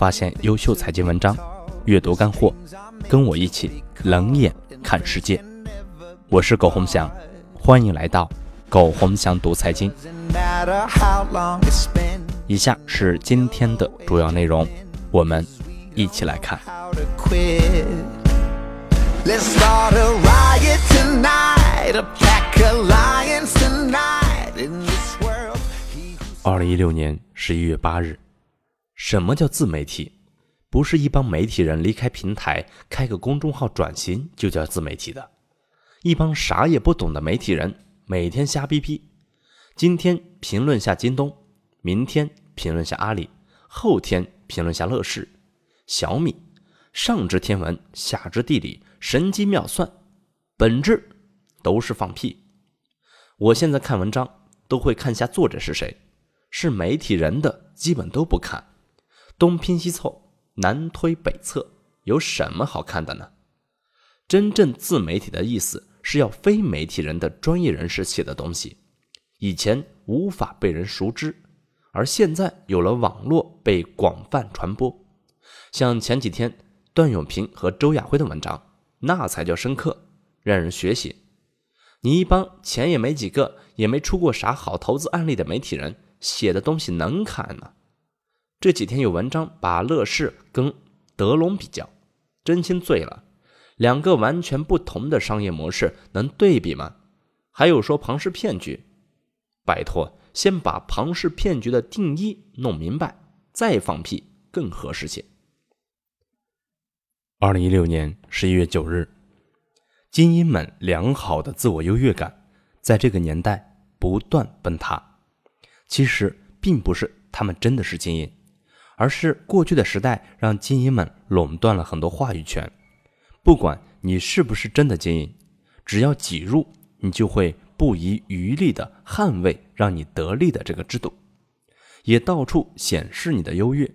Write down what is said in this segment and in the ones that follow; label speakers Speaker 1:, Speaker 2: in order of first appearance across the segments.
Speaker 1: 发现优秀财经文章，阅读干货，跟我一起冷眼看世界。我是苟洪翔，欢迎来到苟洪翔读财经。以下是今天的主要内容，我们一起来看。二零一六年十一月八日，什么叫自媒体？不是一帮媒体人离开平台开个公众号转型就叫自媒体的。一帮啥也不懂的媒体人每天瞎逼逼，今天评论下京东，明天评论下阿里，后天评论下乐视、小米，上知天文，下知地理，神机妙算，本质都是放屁。我现在看文章都会看下作者是谁。是媒体人的，基本都不看，东拼西凑，南推北测，有什么好看的呢？真正自媒体的意思是要非媒体人的专业人士写的东西，以前无法被人熟知，而现在有了网络被广泛传播，像前几天段永平和周亚辉的文章，那才叫深刻，让人学习。你一帮钱也没几个，也没出过啥好投资案例的媒体人。写的东西能看吗？这几天有文章把乐视跟德龙比较，真心醉了。两个完全不同的商业模式能对比吗？还有说庞氏骗局，拜托，先把庞氏骗局的定义弄明白，再放屁更合适些。二零一六年十一月九日，精英们良好的自我优越感，在这个年代不断崩塌。其实并不是他们真的是精英，而是过去的时代让精英们垄断了很多话语权。不管你是不是真的精英，只要挤入，你就会不遗余力地捍卫让你得利的这个制度，也到处显示你的优越。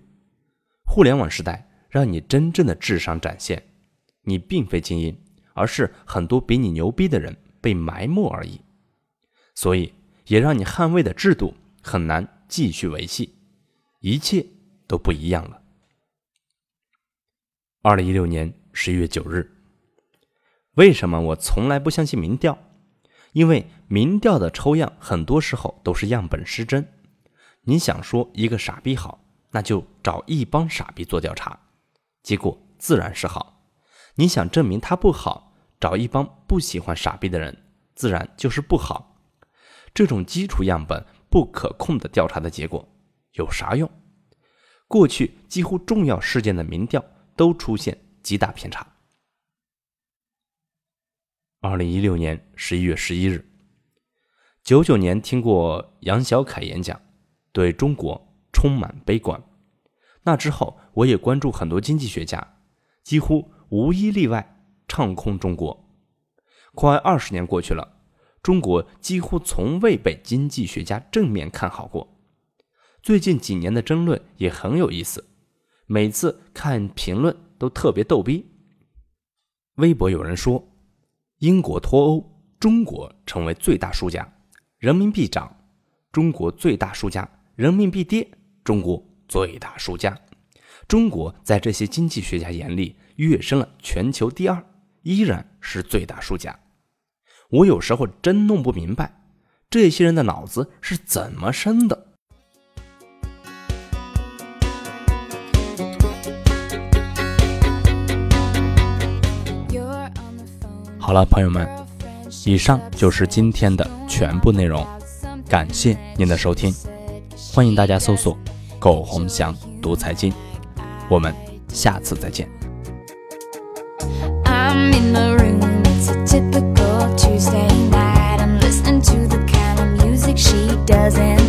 Speaker 1: 互联网时代让你真正的智商展现，你并非精英，而是很多比你牛逼的人被埋没而已。所以也让你捍卫的制度。很难继续维系，一切都不一样了。二零一六年十一月九日，为什么我从来不相信民调？因为民调的抽样很多时候都是样本失真。你想说一个傻逼好，那就找一帮傻逼做调查，结果自然是好。你想证明他不好，找一帮不喜欢傻逼的人，自然就是不好。这种基础样本。不可控的调查的结果有啥用？过去几乎重要事件的民调都出现极大偏差。二零一六年十一月十一日，九九年听过杨小凯演讲，对中国充满悲观。那之后，我也关注很多经济学家，几乎无一例外唱空中国。快二十年过去了。中国几乎从未被经济学家正面看好过。最近几年的争论也很有意思，每次看评论都特别逗逼。微博有人说：“英国脱欧，中国成为最大输家；人民币涨，中国最大输家；人民币跌，中国最大输家。”中国在这些经济学家眼里跃升了全球第二，依然是最大输家。我有时候真弄不明白，这些人的脑子是怎么生的。好了，朋友们，以上就是今天的全部内容，感谢您的收听，欢迎大家搜索“苟洪祥读财经”，我们下次再见。Doesn't